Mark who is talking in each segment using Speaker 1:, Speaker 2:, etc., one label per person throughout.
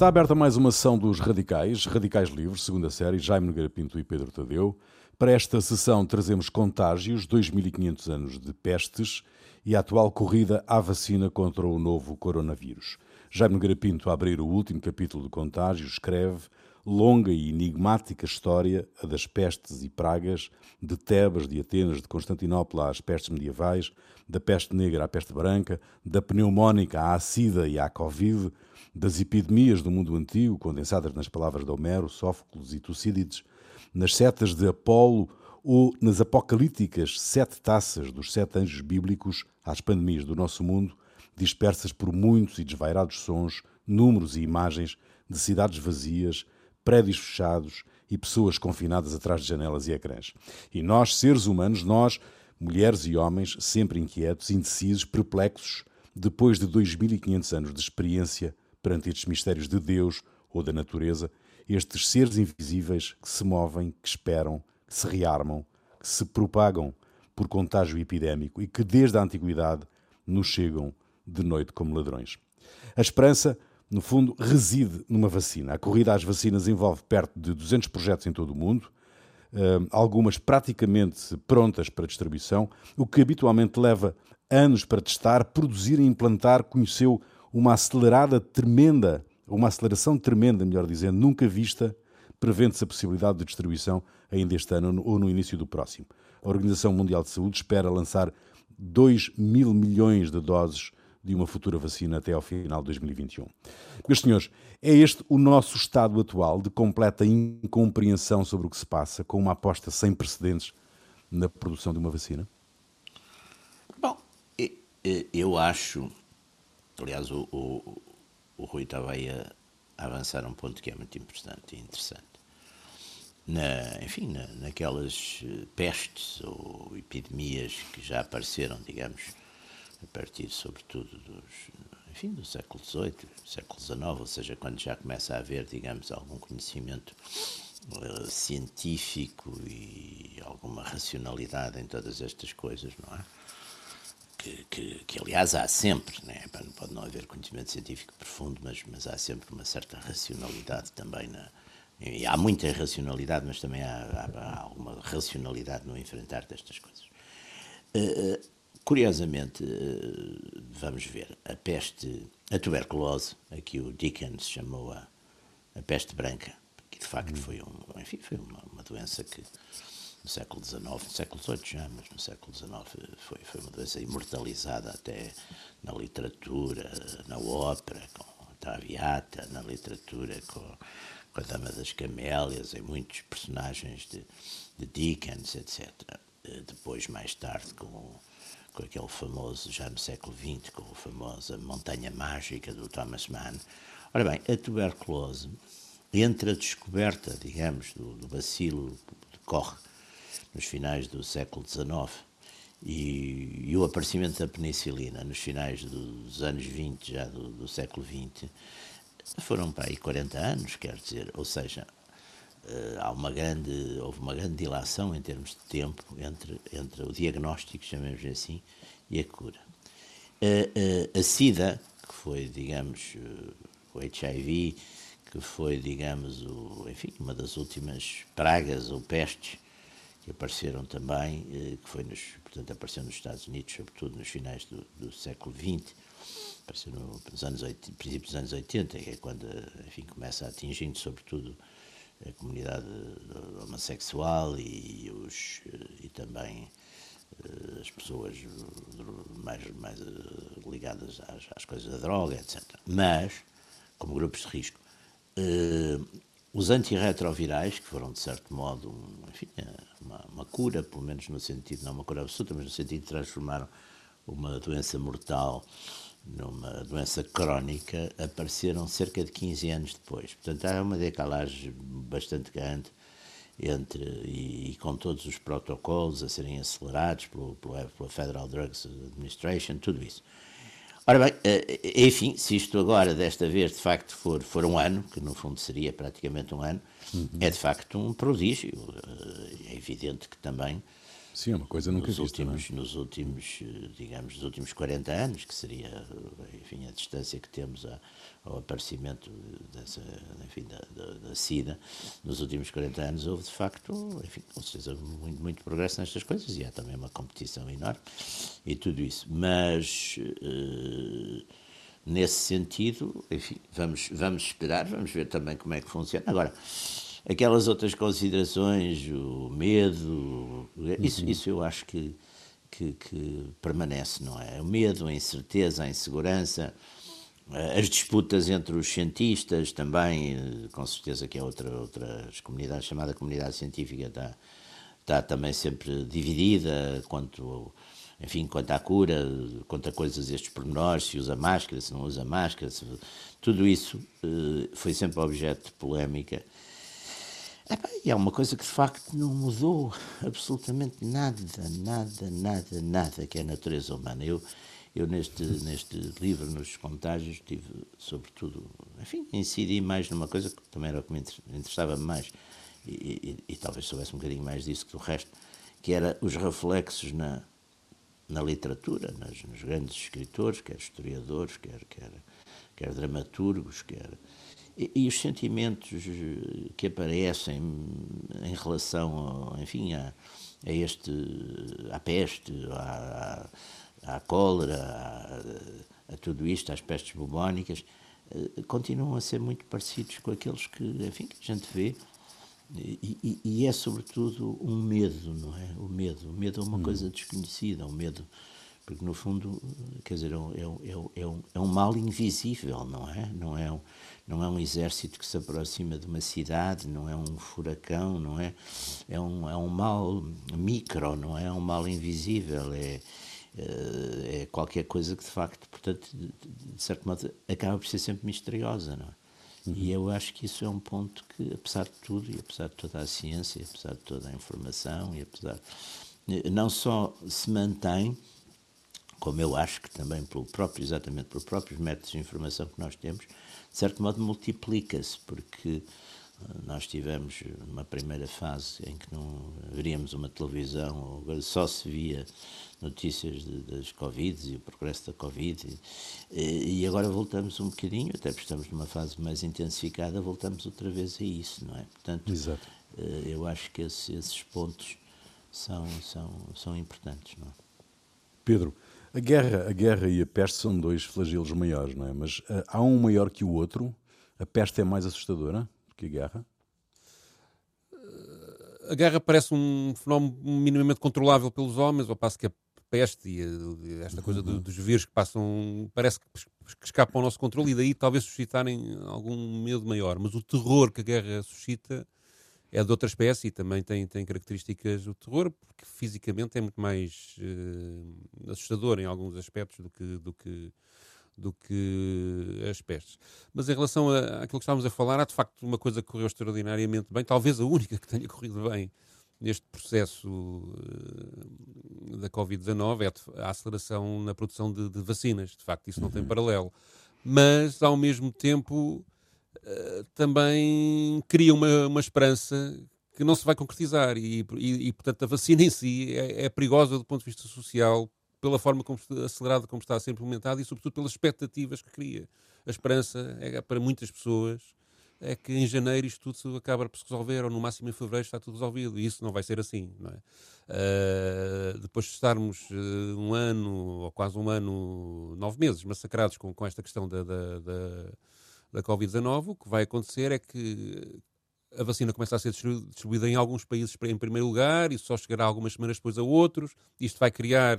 Speaker 1: Está aberta mais uma sessão dos Radicais, Radicais Livres, segunda série, Jaime Nogueira Pinto e Pedro Tadeu. Para esta sessão trazemos Contágios, 2500 anos de pestes e a atual corrida à vacina contra o novo coronavírus. Jaime Nogueira Pinto, a abrir o último capítulo de Contágios, escreve longa e enigmática história, a das pestes e pragas, de Tebas, de Atenas, de Constantinopla às pestes medievais, da peste negra à peste branca, da pneumónica à sida e à covid, das epidemias do mundo antigo, condensadas nas palavras de Homero, Sófocles e Tucídides, nas setas de Apolo ou nas apocalípticas sete taças dos sete anjos bíblicos às pandemias do nosso mundo, dispersas por muitos e desvairados sons, números e imagens de cidades vazias, prédios fechados e pessoas confinadas atrás de janelas e ecrãs. E nós, seres humanos, nós, mulheres e homens, sempre inquietos, indecisos, perplexos, depois de 2500 anos de experiência perante estes mistérios de Deus ou da natureza, estes seres invisíveis que se movem, que esperam, que se rearmam, que se propagam por contágio epidémico e que desde a antiguidade nos chegam de noite como ladrões. A esperança, no fundo, reside numa vacina. A corrida às vacinas envolve perto de 200 projetos em todo o mundo, eh, algumas praticamente prontas para distribuição, o que habitualmente leva anos para testar, produzir e implantar, conheceu uma acelerada tremenda, uma aceleração tremenda, melhor dizendo, nunca vista, prevendo-se a possibilidade de distribuição ainda este ano ou no início do próximo. A Organização Mundial de Saúde espera lançar 2 mil milhões de doses de uma futura vacina até ao final de 2021. Meus senhores, é este o nosso estado atual de completa incompreensão sobre o que se passa, com uma aposta sem precedentes na produção de uma vacina?
Speaker 2: Bom, eu acho Aliás, o, o, o Rui estava aí a, avançar um ponto que é muito importante e interessante. Na, enfim, na, naquelas eh, pestes ou epidemias que já apareceram, digamos, a partir, sobretudo, dos, enfim, do século XVIII, século XIX, ou seja, quando já começa a haver, digamos, algum conhecimento uh, científico e alguma racionalidade em todas estas coisas, não é? Que, que, que, aliás há sempre, né? pode não haver conhecimento científico profundo, mas, mas há sempre uma certa racionalidade também na, e há muita irracionalidade, mas também há, há, há alguma racionalidade no enfrentar destas coisas. Uh, curiosamente, uh, vamos ver, a peste, a tuberculose, aqui o Dickens chamou a, a peste branca, que de facto hum. foi, um, enfim, foi uma, uma doença que no século XIX, no século XVIII já, mas no século XIX foi, foi uma doença imortalizada até na literatura, na ópera, com a Traviata, na literatura com, com a Dama das Camélias, em muitos personagens de, de Dickens, etc. Eh, depois, mais tarde, com, com aquele famoso, já no século XX, com a famosa Montanha Mágica do Thomas Mann. Ora bem, a tuberculose, entre a descoberta, digamos, do, do bacilo de Koch nos finais do século XIX e, e, o aparecimento da penicilina nos finais dos anos 20, já do, do século XX, foram para aí 40 anos, quer dizer, ou seja, eh, há uma grande, houve uma grande dilação em termos de tempo entre, entre o diagnóstico, chamemos assim, e a cura. A, a, a SIDA, que foi, digamos, eh, o HIV, que foi, digamos, o, enfim, uma das últimas pragas ou pestes apareceram também, eh, que foi nos, portanto, apareceu nos Estados Unidos, sobretudo nos finais do, do século XX, apareceu no, nos anos 80, princípios dos anos 80, que é quando, enfim, começa a atingir, sobretudo, a comunidade homossexual e, os, e também eh, as pessoas mais, mais eh, ligadas às, às coisas da droga, etc. Mas, como grupos de risco, os antirretrovirais, que foram, de certo modo, um, enfim, uma, uma, cura, pelo menos no sentido, não uma cura absoluta, mas no sentido de transformar uma doença mortal numa doença crónica, apareceram cerca de 15 anos depois. Portanto, há uma decalagem bastante grande entre, e, e, com todos os protocolos a serem acelerados pelo, pelo, pela Federal Drugs Administration, tudo isso. Ora bem, eh, enfim, se isto agora, desta vez, de facto for, for um ano, que no fundo seria praticamente um ano, uhum. é de facto um prodígio. Eh, é evidente que também
Speaker 1: Sim, é uma coisa nunca
Speaker 2: nos
Speaker 1: vista,
Speaker 2: últimos,
Speaker 1: é?
Speaker 2: Nos últimos, digamos, nos últimos 40 anos, que seria, enfim, a distância que temos a, ao aparecimento dessa, enfim, da, da, da, SIDA, nos últimos 40 anos houve, de facto, enfim, com certeza, muito, muito progresso nestas coisas e há também uma competição enorme e tudo isso. Mas, uh, nesse sentido, enfim, vamos, vamos esperar, vamos ver também como é que funciona. Agora, aquelas outras considerações, o medo, isso, uhum. isso eu acho que, que, que, permanece, não é? O medo, a incerteza, a insegurança, eh, as disputas entre os cientistas também, eh, com certeza que é outra, outras comunidades, chamada comunidade científica está, está também sempre dividida quanto enfim, quanto à cura, quanto a coisas estes pormenores, se usa máscara, se não usa máscara, se, tudo isso uh, foi sempre objeto de polémica. E é uma coisa que de facto não mudou absolutamente nada, nada, nada, nada que é a natureza humana. Eu, eu neste, neste livro, nos contágios, tive, sobretudo, enfim, incidi mais numa coisa que também era o que me interessava mais, e, e, e talvez soubesse um bocadinho mais disso que do resto, que era os reflexos na, na literatura, nas, nos grandes escritores, quer historiadores, quer, quer, quer dramaturgos, quer e, e, os sentimentos que aparecem em relação, enfim, a, a este, à peste, à, à cólera, a, a, tudo isto, às pestes bubónicas, eh, continuam a ser muito parecidos com aqueles que, enfim, que a gente vê. E, e, e é sobretudo um medo, não é? O medo. O medo é uma hum. coisa desconhecida, o medo porque no fundo, quer dizer, é, é, é, é, um, é um mal invisível, não é? Não é um, não é um exército que se aproxima de uma cidade, não é um furacão, não é? É um, é um mal micro, não é? É um mal invisível, é, é qualquer coisa que de facto, portanto, de, certo modo, acaba por ser sempre misteriosa, não é? Uhum. E eu acho que isso é um ponto que, apesar de tudo, e apesar de toda a ciência, apesar de toda a informação, e apesar. não só se mantém, como eu acho que também pelo próprio, exatamente pelos próprios métodos de informação que nós temos, de certo modo multiplica-se, porque eh, nós tivemos uma primeira fase em que não veríamos uma televisão, só se via notícias de, das Covid e o progresso da Covid, e, e, agora voltamos um bocadinho, até porque estamos numa fase mais intensificada, voltamos outra vez a isso, não é?
Speaker 1: Portanto, Exato.
Speaker 2: Eh, eu acho que esse, esses pontos são, são, são importantes, não é?
Speaker 1: Pedro, a guerra, a guerra e a peste são dois flagelos maiores, não é? Mas uh, há um maior que o outro? A peste é mais assustadora que a guerra?
Speaker 3: A guerra parece um fenómeno minimamente controlável pelos homens, ao passo que a peste e esta coisa uhum. dos vírus que passam, parece que, que escapam ao nosso controle e daí talvez suscitarem algum medo maior. Mas o terror que a guerra suscita é de outra espécie e também tem, tem características do terror, porque fisicamente é muito mais uh, assustador em alguns aspectos do que, do que, do que as pestes. Mas em relação a, àquilo que estávamos a falar, há de facto uma coisa que correu extraordinariamente bem, talvez a única que tenha corrido bem neste processo uh, da Covid-19 é a aceleração na produção de, de, vacinas. De facto, isso não tem uhum. paralelo. Mas, ao mesmo tempo, eh, também cria uma, uma esperança que não se vai concretizar e, e, e portanto, a vacina em si é, é, perigosa do ponto de vista social pela forma como, acelerada como está a ser implementada e, sobretudo, pelas expectativas que cria. A esperança é, para muitas pessoas é que em janeiro isto tudo acaba por se resolver, ou no máximo em fevereiro está tudo resolvido, e isso não vai ser assim. Não é? Uh, depois de estarmos uh, um ano, ou quase um ano, nove meses, massacrados com, com esta questão da, da, da da Covid-19, o que vai acontecer é que a vacina começa a ser distribuída em alguns países em primeiro lugar e só chegará algumas semanas depois a outros. Isto vai criar,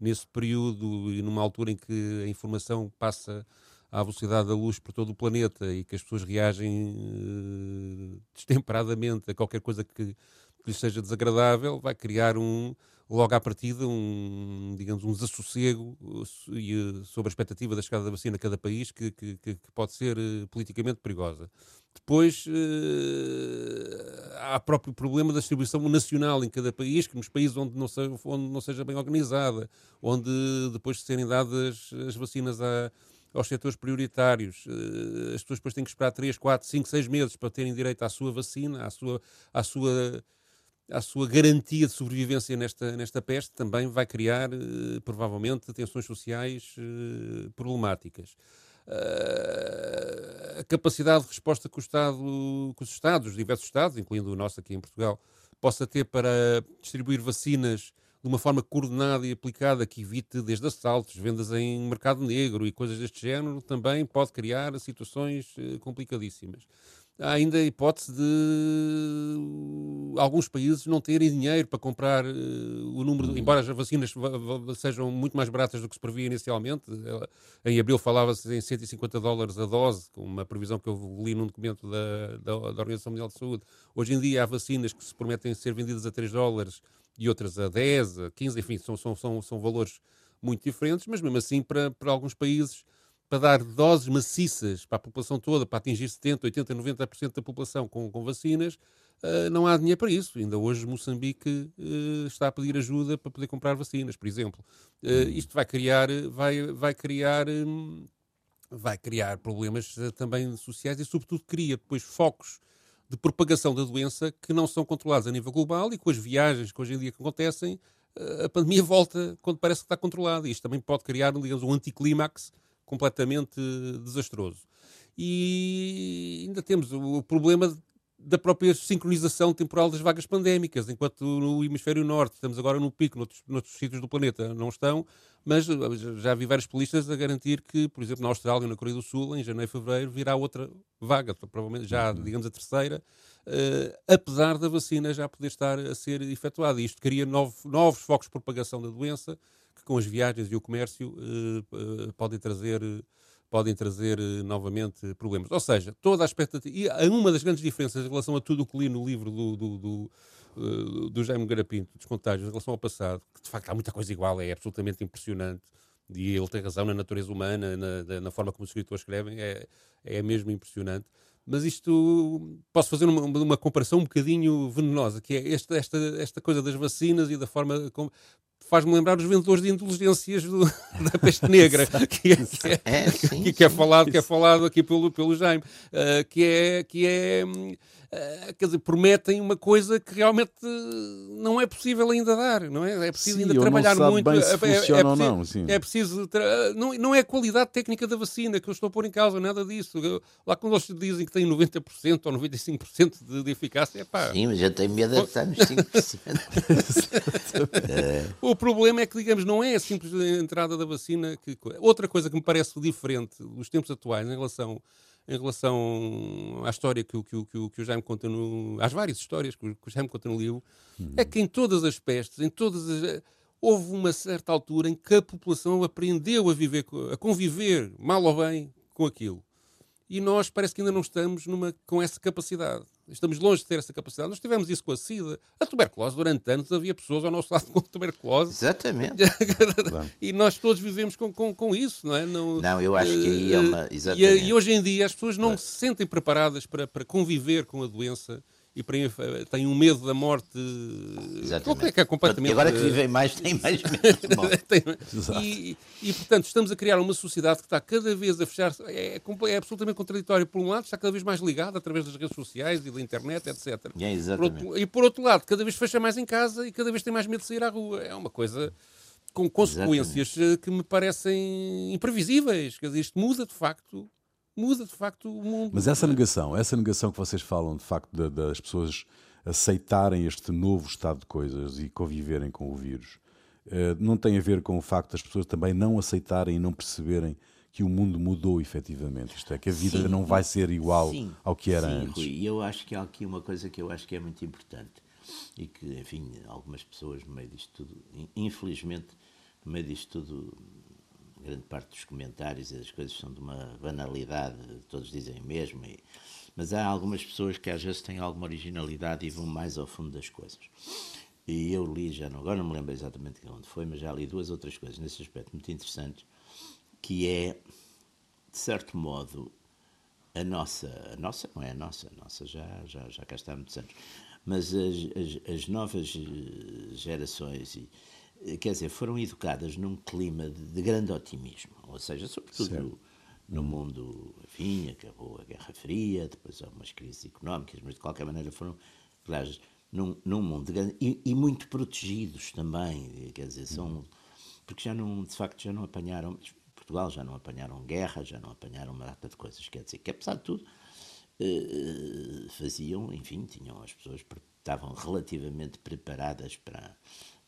Speaker 3: nesse período e numa altura em que a informação passa à velocidade da luz por todo o planeta e que as pessoas reagem uh, destemperadamente a qualquer coisa que, que lhes seja desagradável, vai criar um, logo à partida um, digamos, um desassossego uh, sobre a expectativa da chegada da vacina a cada país que, que, que pode ser uh, politicamente perigosa. Depois uh, há o próprio problema da distribuição nacional em cada país, que nos países onde não, seja, onde não seja bem organizada, onde depois de serem dadas as vacinas a, aos setores prioritários, as pessoas depois têm que esperar 3, 4, 5, 6 meses para terem direito à sua vacina, à sua, à sua à sua garantia de sobrevivência nesta, nesta peste, também vai criar, uh, provavelmente, tensões sociais uh, problemáticas. Uh, a capacidade de resposta que, Estado, que os Estados, os diversos Estados, incluindo o nosso aqui em Portugal, possa ter para distribuir vacinas de uma forma coordenada e aplicada que evite desde assaltos, vendas em mercado negro e coisas deste género, também pode criar situações complicadíssimas há ainda a hipótese de alguns países não terem dinheiro para comprar uh, o número, de, embora as vacinas sejam muito mais baratas do que se previa inicialmente. Em abril falava-se em 150 dólares a dose, com uma previsão que eu li num documento da, da, da, Organização Mundial de Saúde. Hoje em dia há vacinas que se prometem ser vendidas a 3 dólares e outras a 10, a 15, enfim, são, são, são, são valores muito diferentes, mas mesmo assim para, para alguns países para dar doses maciças para a população toda, para atingir 70%, 80%, 90% da população com, com vacinas, uh, não há dinheiro para isso. Ainda hoje Moçambique uh, está a pedir ajuda para poder comprar vacinas, por exemplo. Uh, isto vai criar, vai, vai criar, um, vai criar problemas também sociais e, sobretudo, cria depois focos de propagação da doença que não são controlados a nível global e com as viagens que hoje em dia acontecem, a pandemia volta quando parece que está controlada. Isto também pode criar, digamos, um anticlímax completamente desastroso. E ainda temos o problema da própria sincronização temporal das vagas pandémicas, enquanto no hemisfério norte estamos agora no pico, noutros, noutros sítios do planeta não estão, mas já vi vários polistas a garantir que, por exemplo, na Austrália e na Coreia do Sul, em janeiro e fevereiro, virá outra vaga, provavelmente já, uhum. digamos, a terceira, uh, apesar da vacina já poder estar a ser efetuada. Isto cria novo, novos focos de propagação da doença, com as viagens e o comércio uh, podem trazer podem trazer novamente problemas. Ou seja, toda a expectativa. E uma das grandes diferenças em relação a tudo o que li no livro do, do, do, do Jaime Garapinto, dos contágios, em relação ao passado, que de facto há muita coisa igual, é absolutamente impressionante. E ele tem razão na natureza humana, na, na forma como os escritores escrevem, é, é mesmo impressionante. Mas isto, posso fazer uma, uma comparação um bocadinho venenosa, que é esta, esta, esta coisa das vacinas e da forma como faz-me lembrar os vendedores de inteligências do, da peste negra, que é, que é, é, sim, que, que é falado, que é falado aqui pelo, pelo Jaime, uh, que é, que é uh, quer dizer, prometem uma coisa que realmente não é possível ainda dar, não é? É preciso
Speaker 1: sim,
Speaker 3: ainda trabalhar muito.
Speaker 1: é,
Speaker 3: é,
Speaker 1: é, preciso, não,
Speaker 3: é preciso não, não é a qualidade técnica da vacina que eu estou a pôr em causa, nada disso. Eu, lá quando eles dizem que tem 90% ou 95% de, de eficácia, é pá.
Speaker 2: Sim, mas eu tenho medo de estar nos 5%.
Speaker 3: o problema é que, digamos, não é a simples entrada da vacina. Que... Outra coisa que me parece diferente dos tempos atuais em relação, em relação à história que, que, que, que o Jaime conta no. às várias histórias que o, que o Jaime conta no livro, é que em todas as pestes, em todas as. Houve uma certa altura em que a população aprendeu a viver, a conviver, mal ou bem, com aquilo. E nós parece que ainda não estamos numa, com essa capacidade. Estamos longe de ter essa capacidade. Nós tivemos isso com a SIDA. A tuberculose, durante anos, havia pessoas ao nosso lado com tuberculose.
Speaker 2: Exatamente.
Speaker 3: e nós todos vivemos com, com, com isso, não é?
Speaker 2: Não, não eu acho que aí é uma. Exatamente.
Speaker 3: E, e hoje em dia as pessoas não se sentem preparadas para, para conviver com a doença e para, têm um medo da morte.
Speaker 2: Exatamente.
Speaker 3: É que é completamente.
Speaker 2: E agora que vivem mais, têm mais medo de morte.
Speaker 3: e, e, portanto, estamos a criar uma sociedade que está cada vez a fechar. É, é, absolutamente contraditório. Por um lado, está cada vez mais ligada através das redes sociais e da internet, etc.
Speaker 2: É, exatamente.
Speaker 3: Por outro, e por outro lado, cada vez fecha mais em casa e cada vez tem mais medo de sair à rua. É uma coisa com consequências Exatamente. que me parecem imprevisíveis. Quer dizer, isto muda de facto muda de facto o mundo.
Speaker 1: Mas essa negação, essa negação que vocês falam de facto de, das pessoas aceitarem este novo estado de coisas e conviverem com o vírus, eh, não tem a ver com o facto das pessoas também não aceitarem e não perceberem que o mundo mudou efetivamente. Isto é, que a vida sim, não vai ser igual sim, ao que era
Speaker 2: sim,
Speaker 1: antes.
Speaker 2: E eu acho que há aqui uma coisa que eu acho que é muito importante e que, enfim, algumas pessoas no meio disto tudo, infelizmente, no meio disto tudo, grande parte dos comentários e das coisas são de uma banalidade, todos dizem mesmo, e, mas há algumas pessoas que às vezes têm alguma originalidade e vão mais ao fundo das coisas. E eu li, já não, agora não me lembro exatamente onde foi, mas já li duas outras coisas nesse aspecto muito interessantes, que é, de certo modo, a nossa, a nossa não é a nossa, a nossa já, já, já cá está há muitos anos, mas as, as, as novas eh, gerações e, quer dizer, foram educadas num clima de, de grande otimismo, ou seja, sobretudo no, no, mundo, enfim, acabou a Guerra Fria, depois há umas crises económicas, mas de qualquer maneira foram, aliás, num, num mundo grande e, e, muito protegidos também, quer dizer, são porque já não, de facto, já não apanharam Portugal, já não apanharam guerra, já não apanharam uma data de coisas, quer dizer, que apesar de tudo eh, faziam, enfim, tinham as pessoas estavam relativamente preparadas para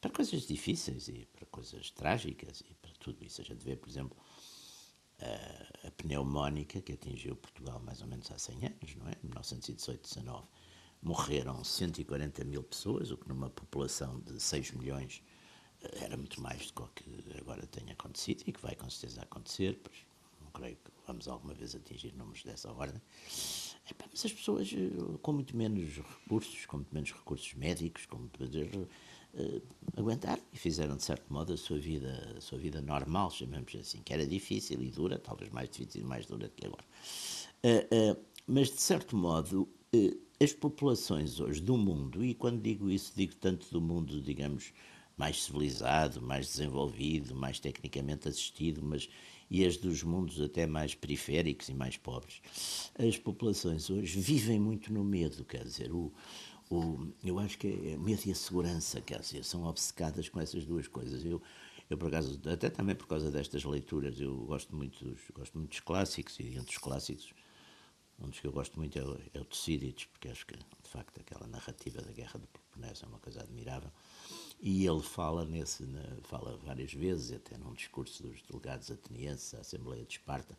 Speaker 2: para coisas difíceis e para coisas trágicas e para tudo isso. A gente vê, por exemplo, a, a pneumónica que atingiu Portugal mais ou menos há 100 anos, não é? 1918-19. Morreram 140 mil pessoas, o que numa população de 6 milhões eh, era muito mais do que agora tem acontecido e que vai com certeza acontecer, pois não creio que vamos alguma vez atingir números dessa ordem. mas as pessoas eh, com muito menos recursos, com muito menos recursos médicos, com muito menos uh, aguentaram e fizeram, de certo modo, a sua vida, a sua vida normal, chamamos assim, que era difícil e dura, talvez mais difícil e mais dura que agora. Uh, uh, mas, de certo modo, as populações hoje do mundo, e quando digo isso, digo tanto do mundo, digamos, mais civilizado, mais desenvolvido, mais tecnicamente assistido, mas e as dos mundos até mais periféricos e mais pobres. As populações hoje vivem muito no medo, quer dizer, o, o, eu acho que é medo e a segurança, quer dizer, são obcecadas com essas duas coisas. Eu, eu por acaso, até também por causa destas leituras, eu gosto muito dos, gosto muito dos clássicos e entre os clássicos, um dos que eu gosto muito é o, é o Tucídides, porque acho que, de facto, aquela narrativa da Guerra do Peloponeso é uma coisa admirável. E ele fala nesse, fala várias vezes, até num discurso dos delegados atenienses à Assembleia de Esparta,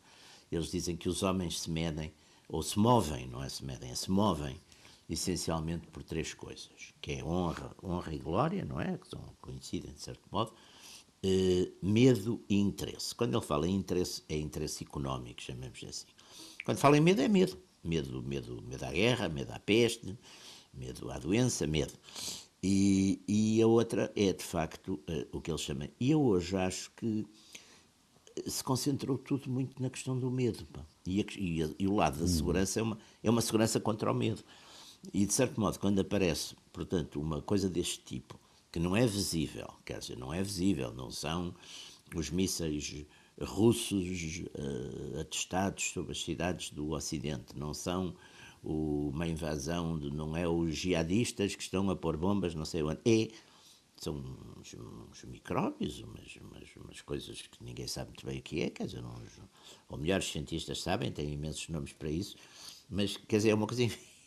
Speaker 2: eles dizem que os homens se medem, ou se movem, não é se medem, é se movem essencialmente por três coisas, que é honra, honra e glória, não é? Que são, coincidem de certo modo, eh, medo e interesse. Quando ele fala em interesse, é interesse económico, chamemos assim. Quando fala em medo, é medo. Medo, medo, medo à guerra, medo à peste, medo à doença, medo. E, e a outra é, de facto, eh, o que ele chama. E eu hoje acho que se concentrou tudo muito na questão do medo. E, e, e, o lado da hum. segurança é uma, é uma segurança contra o medo. E, de certo modo, quando aparece, portanto, uma coisa deste tipo, que não é visível, quer dizer, não é visível, não são os mísseis russos uh, atestados sobre as cidades do Ocidente, não são uma invasão, de, não é os jihadistas que estão a pôr bombas, não sei onde, é, são uns, uns micróbios, umas, umas, umas, coisas que ninguém sabe muito bem o que é, quer dizer, uns, ou melhor, os cientistas sabem, têm imensos nomes para isso, mas, quer dizer, é uma coisa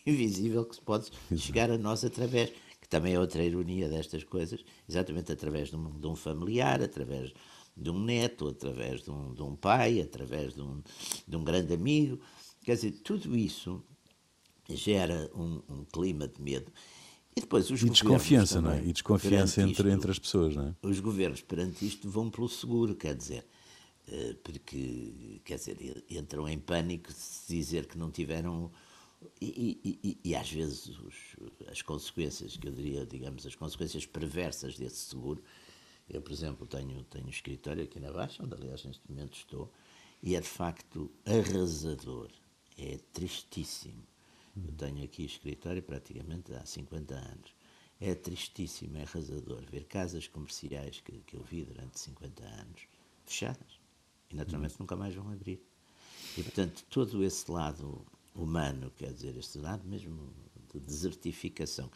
Speaker 2: invisível que se pode chegar a nós através, que também é outra ironia destas coisas, exatamente através de um, de um familiar, através de um neto, através de um, de um pai, através de um, de um grande amigo. Quer dizer, tudo isso gera um, um clima de medo. E depois os
Speaker 1: e desconfiança, também, não é? E desconfiança entre, isto, entre as pessoas, não é?
Speaker 2: Os governos perante isto vão pelo seguro, quer dizer, eh, porque, quer dizer, entram em pânico se dizer que não tiveram e, e, e, às vezes os, as consequências, que eu diria, digamos, as consequências perversas desse seguro. Eu, por exemplo, tenho, tenho um escritório aqui na Baixa, onde aliás neste momento estou, e é de facto arrasador, é tristíssimo. Eu tenho aqui escritório praticamente há 50 anos. É tristíssimo, é arrasador ver casas comerciais que, que eu vi durante 50 anos fechadas e naturalmente nunca mais vão abrir. E portanto, todo esse lado humano, quer dizer, este lado mesmo de desertificação,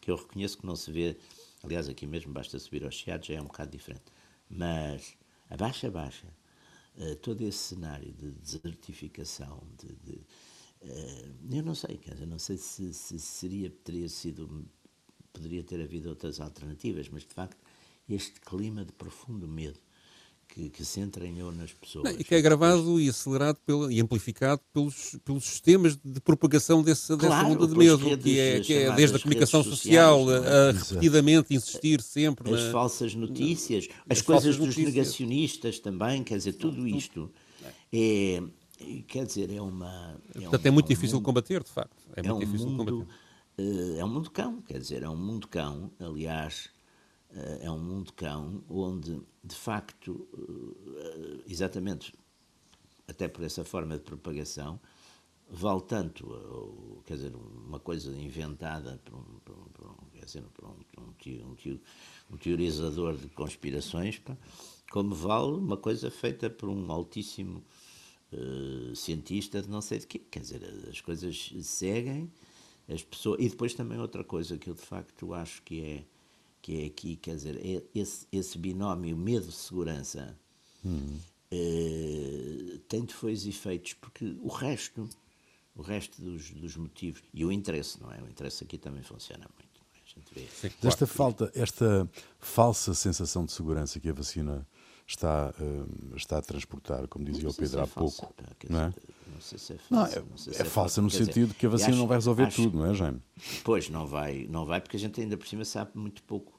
Speaker 2: que eu reconheço que não se vê, aliás, aqui mesmo basta subir aos Chiados, já é um bocado diferente, mas abaixa, abaixa, uh, todo esse cenário de desertificação, de, de uh, eu não sei, quer dizer, não sei se, se seria, teria sido, poderia ter havido outras alternativas, mas de facto este clima de profundo medo que, que, se entranhou nas pessoas. Não,
Speaker 3: e que é agravado e acelerado pelo, e amplificado pelos, pelos sistemas de propagação desse, claro, dessa onda de medo, que é, que é desde a comunicação social, é? a, a repetidamente insistir sempre.
Speaker 2: As
Speaker 3: na,
Speaker 2: falsas notícias, as, as coisas dos notícias. negacionistas também, quer dizer, tudo isto é. Quer dizer, é uma.
Speaker 3: É Portanto, um, é muito é um difícil mundo, combater, de facto. É, muito
Speaker 2: um
Speaker 3: difícil
Speaker 2: mundo, combater. Uh, é um mundo cão, quer dizer, é um mundo cão. Aliás, é um mundo cão onde de facto, eh, exatamente, até por essa forma de propagação, vale tanto, eh, quer dizer, uma coisa inventada por um, por um, por um quer dizer, por um, um, um, teorizador de conspirações, como vale uma coisa feita por um altíssimo uh, cientista de não sei de quê. Quer dizer, as coisas seguem as pessoas. E depois também outra coisa que eu de facto acho que é, que é aqui, quer dizer, é esse, esse binómio medo-segurança hum. eh, tem depois efeitos, porque o resto, o resto dos, dos motivos, e o interesse, não é? O interesse aqui também funciona muito.
Speaker 1: Sim, claro. Esta falta, esta falsa sensação de segurança que a vacina está, uh, está a transportar, como dizia o Pedro é há falsa, pouco. Pá, não é? Não sei se é falsa. Não, é, não se é, é falsa no sentido dizer, que a vacina acho, não vai resolver acho, tudo, não é, Jaime?
Speaker 2: Pois, não vai, não vai, porque a gente ainda por cima sabe muito pouco.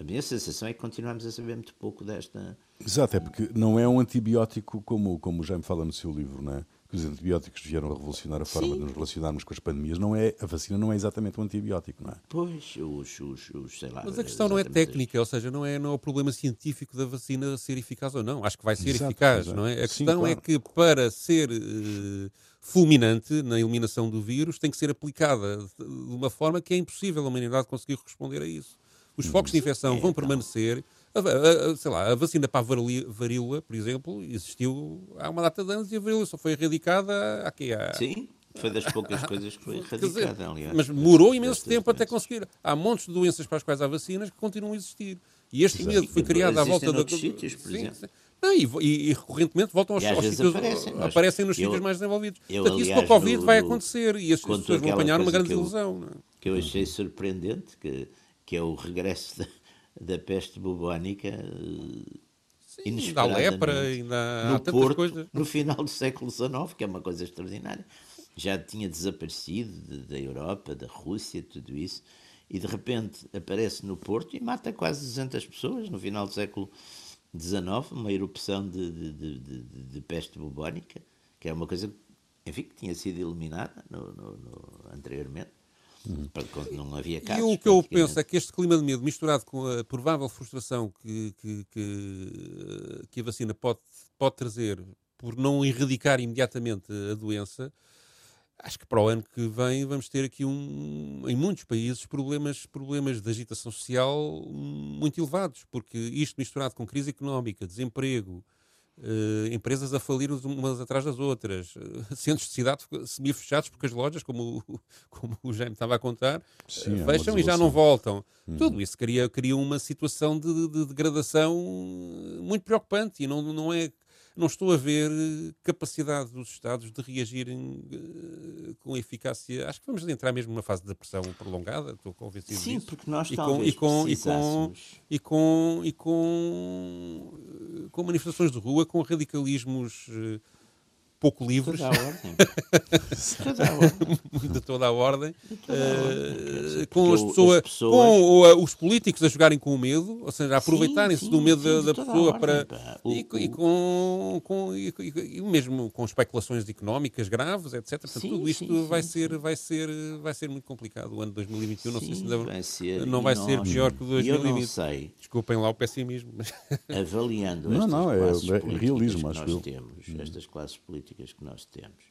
Speaker 2: A minha sensação é que continuamos a saber muito pouco desta.
Speaker 1: Exato, é porque não é um antibiótico como, como o Jaime fala no seu livro, não é? que os antibióticos vieram a revolucionar a forma Sim. de nos relacionarmos com as pandemias, não é, a vacina não é exatamente um antibiótico, não é?
Speaker 2: Pois, os, os, os sei lá.
Speaker 3: Mas a questão não é técnica, ou seja, não é, não é o problema científico da vacina ser eficaz ou não. Acho que vai ser Exato, eficaz, não é? A Sim, questão é claro. é que para ser uh, fulminante na eliminação do vírus tem que ser aplicada de uma forma que é impossível a humanidade conseguir responder a isso. Os focos de infecção é, vão permanecer. A, a, sei lá, a vacina para a varíola, por exemplo, existiu há uma data de anos e a varíola só foi erradicada aqui há...
Speaker 2: Sim, foi das poucas coisas que foi erradicada, aliás.
Speaker 3: Mas demorou imenso tempo até conseguir. Há montes de doenças para as quais há vacinas que continuam a existir. E este medo foi criado à volta da...
Speaker 2: sítios, por sim, exemplo.
Speaker 3: Não, e, e, e, recorrentemente voltam aos, aos sítios, aparecem, aparecem nos sítios mais desenvolvidos. Eu, Portanto, isso com a Covid no, vai acontecer e as pessoas vão apanhar uma grande ilusão.
Speaker 2: É? Que eu achei surpreendente, que, que é o regresso da, da peste bubónica
Speaker 3: Sim, da lepra no, e na,
Speaker 2: no Porto, coisas. no final do século XIX, que é uma coisa extraordinária. Já tinha desaparecido de, da Europa, da Rússia, tudo isso, e de repente aparece no Porto e mata quase 200 pessoas no final do século XIX, uma erupção de, de, de, de peste bubónica, que é uma coisa, enfim, que tinha sido eliminada no, no, no, anteriormente. Não havia casos.
Speaker 3: E o que eu penso é que este clima de medo, misturado com a provável frustração que, que, que, que a vacina pode, pode trazer por não erradicar imediatamente a doença, acho que para o ano que vem vamos ter aqui um, em muitos países problemas, problemas de agitação social muito elevados, porque isto misturado com crise económica, desemprego, Uh, empresas a falir umas atrás das outras, uh, centros de cidade semi-fechados porque as lojas, como, como o Jaime estava a contar, Sim, uh, fecham e já não voltam. Uhum. Tudo isso cria, cria uma situação de, de, degradação muito preocupante e não, não é não estou a ver eh, capacidade dos Estados de reagirem uh, com eficácia. Acho que vamos entrar mesmo numa fase de depressão prolongada, estou convencido
Speaker 2: Sim,
Speaker 3: disso.
Speaker 2: porque nós e com, e com, e com,
Speaker 3: e com, e com, com manifestações de rua, com radicalismos uh, pouco livres.
Speaker 2: Toda a ordem. toda a ordem.
Speaker 3: de toda a ordem. Uh, com as pessoas, as pessoas, com uh, os políticos a jogarem com o medo, ou seja, a aproveitarem-se do medo sim, da, da pessoa ordem, para. O, e, o, e, com, com e, e, mesmo com especulações económicas graves, etc. Portanto, tudo isto vai, Ser, vai, ser, vai ser muito complicado. O ano de 2021, não sei se ainda vai ser, não vai ser pior que o 2020. Eu não sei. Desculpem lá o pessimismo. Mas...
Speaker 2: Avaliando
Speaker 1: não, não, é, é realismo, acho
Speaker 2: que nós temos, hum. estas classes políticas políticas que nós temos,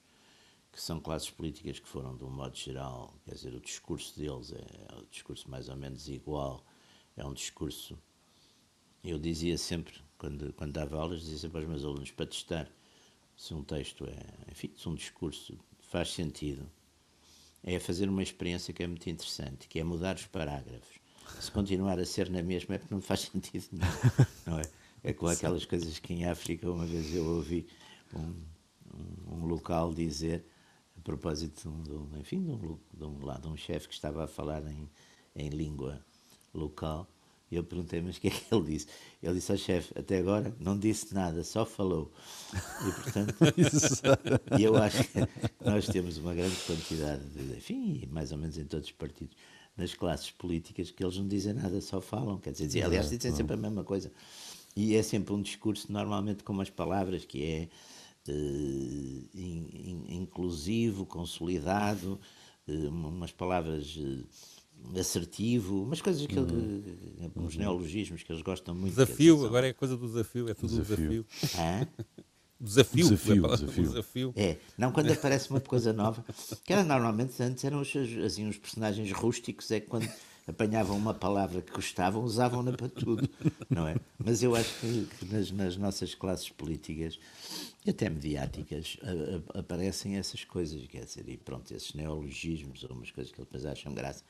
Speaker 2: que são classes políticas que foram, de um modo geral, quer dizer, o discurso deles é, é um discurso mais ou menos igual, é um discurso. Eu dizia sempre, quando, quando dava aulas, dizia sempre aos meus alunos, para testar se um texto é, enfim, se um discurso faz sentido, é fazer uma experiência que é muito interessante, que é mudar os parágrafos. Se continuar a ser na mesma é porque não faz sentido nenhum, não é? É com aquelas coisas que em África uma vez eu ouvi um, um, local dizer, a propósito de um, enfim, de um, de um, lá, de um chefe que estava a falar em, em língua local, e eu perguntei, mas o que é que ele disse? Ele disse ao chefe, até agora não disse nada, só falou. E, portanto, e eu acho que nós temos uma grande quantidade, de, enfim, mais ou menos em todos os partidos, nas classes políticas, que eles não dizem nada, só falam. Quer dizer, aliás, dizem sempre a mesma coisa. E é sempre um discurso, normalmente, com umas palavras, que é inclusivo, consolidado, uh, umas palavras uh, assertivo, umas coisas que uhum. ele, uns uhum. neologismos que eles gostam muito.
Speaker 3: Desafio, agora é coisa do desafio, é tudo desafio. desafio. Desafio,
Speaker 1: desafio, é desafio.
Speaker 3: desafio.
Speaker 2: É, não quando aparece uma coisa nova, que era normalmente antes eram os, assim, os personagens rústicos, é quando apanhavam uma palavra que gostavam, usavam-na para tudo, não é? Mas eu acho que, que nas, nas, nossas classes políticas e até mediáticas a, a, aparecem essas coisas, quer dizer, e pronto, esses neologismos ou umas coisas que depois acham graça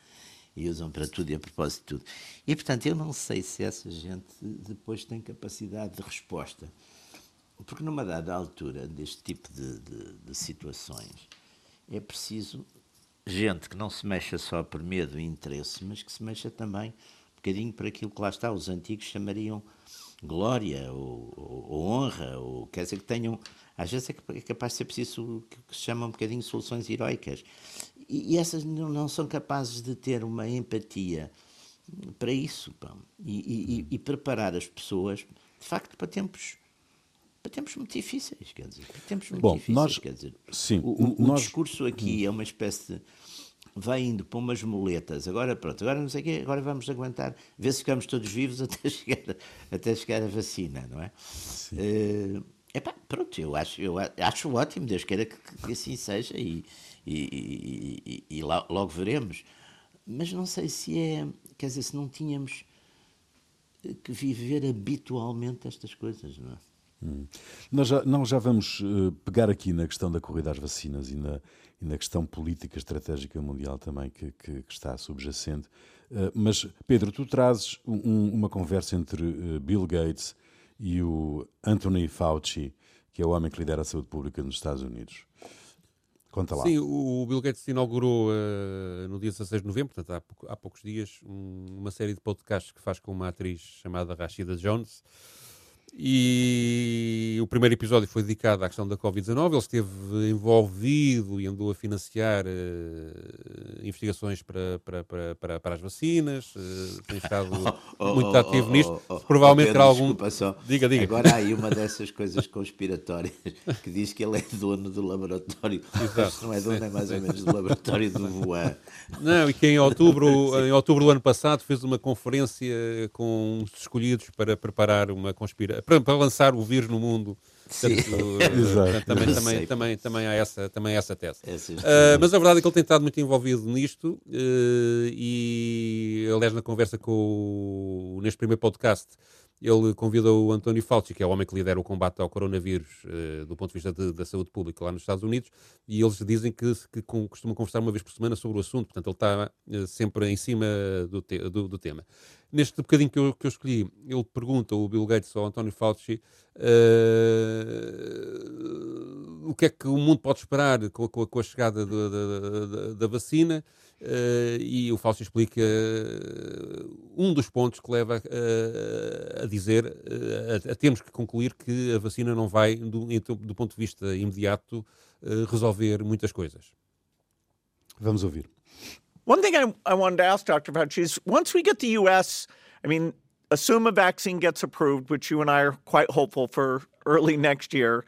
Speaker 2: e usam para tudo e a propósito de tudo. E portanto, eu não sei se essa gente depois tem capacidade de resposta. Porque numa dada altura deste tipo de, de, de situações é preciso gente que não se mexa só por medo e interesse, mas que se mexa também um bocadinho por aquilo que lá está, os antigos chamariam glória ou, ou, ou honra, ou quer dizer que tenham, às vezes é, é capaz de ser preciso que, se chama um bocadinho soluções heroicas. E, e essas não, não, são capazes de ter uma empatia para isso e, e, e preparar as pessoas, de facto, para tempos para tempos muito difíceis, quer dizer, para tempos muito
Speaker 1: Bom,
Speaker 2: difíceis,
Speaker 1: nós,
Speaker 2: quer dizer,
Speaker 1: sim,
Speaker 2: o, o nós, discurso aqui é uma espécie de vai indo para umas muletas, agora pronto, agora não sei o quê, agora vamos aguentar, ver se ficamos todos vivos até chegar, até chegar a vacina, não é? Uh, epá, pronto, eu acho, eu acho ótimo, Deus queira que, que assim seja e, e, e, e, logo veremos. Mas não sei se é, quer dizer, se não tínhamos que viver habitualmente estas coisas, não é?
Speaker 1: Hum. Nós, já, nós já vamos uh, pegar aqui na questão da corrida às vacinas e na, e na questão política estratégica mundial também que, que, que está subjacente. Uh, mas, Pedro, tu trazes um, uma conversa entre uh, Bill Gates e o Anthony Fauci, que é o homem que lidera a saúde pública nos Estados Unidos. Conta lá.
Speaker 3: Sim, o Bill Gates inaugurou uh, no dia 16 de novembro, portanto há, há poucos dias, um, uma série de podcasts que faz com uma atriz chamada Rashida Jones. E o primeiro episódio foi dedicado à questão da Covid-19. Ele esteve envolvido e andou a financiar uh, investigações para, para, para, para, para as vacinas. Uh, tem estado oh, oh, muito oh, ativo oh, nisto. Oh, oh, Provavelmente terá algum.
Speaker 2: Só.
Speaker 3: Diga, diga.
Speaker 2: Agora há aí uma dessas coisas conspiratórias que diz que ele é dono do laboratório. Exato. não é dono, é mais ou menos do laboratório do Wuhan.
Speaker 3: Não, e que em outubro, em outubro do ano passado fez uma conferência com os escolhidos para preparar uma conspiração para, para lançar o vírus no mundo. Portanto, uh, também, também, também, também, há essa, também há essa tese. Uh, mas a verdade é que ele tem estado muito envolvido nisto uh, e, aliás, na conversa com o, neste primeiro podcast, ele convidou o António Fauci, que é o homem que lidera o combate ao coronavírus uh, do ponto de vista de, da saúde pública lá nos Estados Unidos, e eles dizem que, que com, costumam conversar uma vez por semana sobre o assunto, portanto ele está uh, sempre em cima do, te, do, do, tema. Neste bocadinho que eu, que eu escolhi, ele pergunta, o Bill Gates ao António Fauci, uh, o que é que o mundo pode esperar com, com, com a chegada da, da, da vacina, Uh, e o Fausto explica uh, um dos pontos que leva uh, a dizer, a, a, termos que concluir que a vacina não vai, do, do ponto de vista imediato, resolver muitas coisas.
Speaker 1: Vamos ouvir.
Speaker 4: One thing I, I wanted to ask Dr. Fauci is once we get the US, I mean, assume a vaccine gets approved, which you and I are quite hopeful for early next year.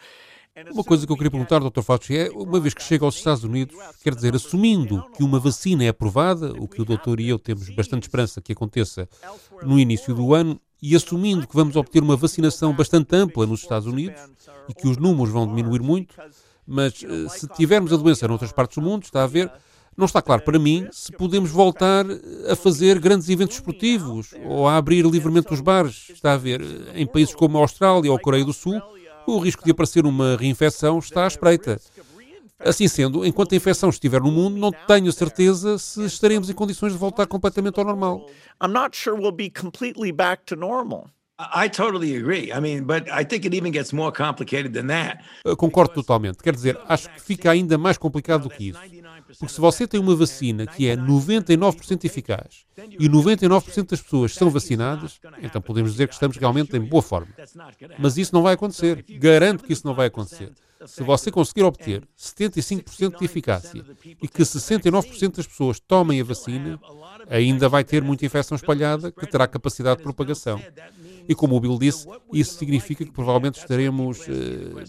Speaker 3: Uma coisa que eu queria perguntar, Dr. Fauci, é, uma vez que chega aos Estados Unidos, quer dizer, assumindo que uma vacina é aprovada, o que o doutor e eu temos bastante esperança que aconteça no início do ano, e assumindo que vamos obter uma vacinação bastante ampla nos Estados Unidos e que os números vão diminuir muito, mas eh, se tivermos a doença noutras partes do mundo, está a ver, não está claro para mim se podemos voltar a fazer grandes eventos esportivos ou a abrir livremente os bares, está a ver, em países como a Austrália ou a Coreia do Sul, o risco de aparecer uma reinfecção está à espreita. Assim sendo, enquanto a infecção estiver no mundo, não tenho certeza se estaremos em condições de voltar completamente ao normal. I'm not sure we'll be completely back to normal. I totally agree. I mean, but I think it even gets more complicated than that. Concordo totalmente. Quer dizer, acho que fica ainda mais complicado do que isso. Porque se você tem uma vacina que é 99% eficaz e 99% das pessoas são vacinadas, então podemos dizer que estamos realmente em boa forma. Mas isso não vai acontecer. Garanto que isso não vai acontecer. Se você conseguir obter 75% de eficácia e que 69% das pessoas tomem a vacina, ainda vai ter muita infecção espalhada que terá capacidade de propagação. E como o Bill disse, isso significa que provavelmente estaremos. Uh,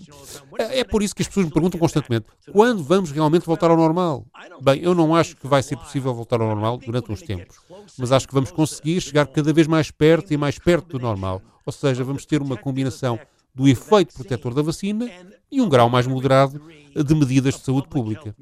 Speaker 3: é por isso que as pessoas me perguntam constantemente: quando vamos realmente voltar ao normal? Bem, eu não acho que vai ser possível voltar ao normal durante uns tempos, mas acho que vamos conseguir chegar cada vez mais perto e mais perto do normal. Ou seja, vamos ter uma combinação do efeito protetor da vacina e um grau mais moderado de medidas de saúde pública.